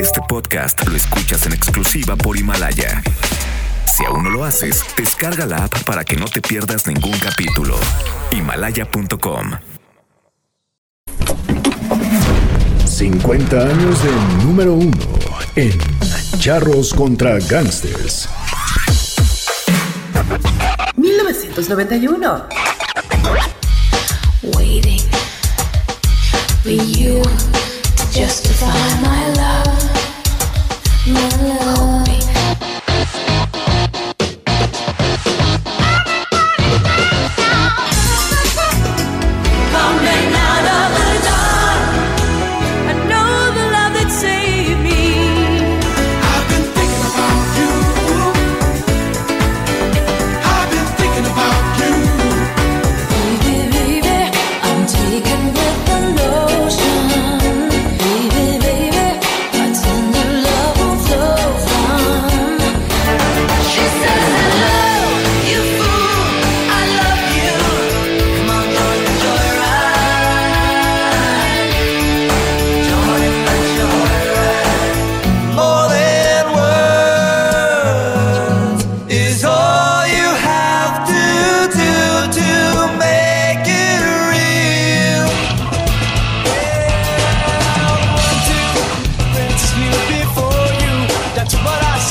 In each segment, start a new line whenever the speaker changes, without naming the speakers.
Este podcast lo escuchas en exclusiva por Himalaya. Si aún no lo haces, descarga la app para que no te pierdas ningún capítulo. Himalaya.com
50 años de número uno en Charros contra Gangsters.
1991.
Waiting for you to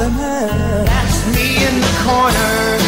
That's
me
in the corner.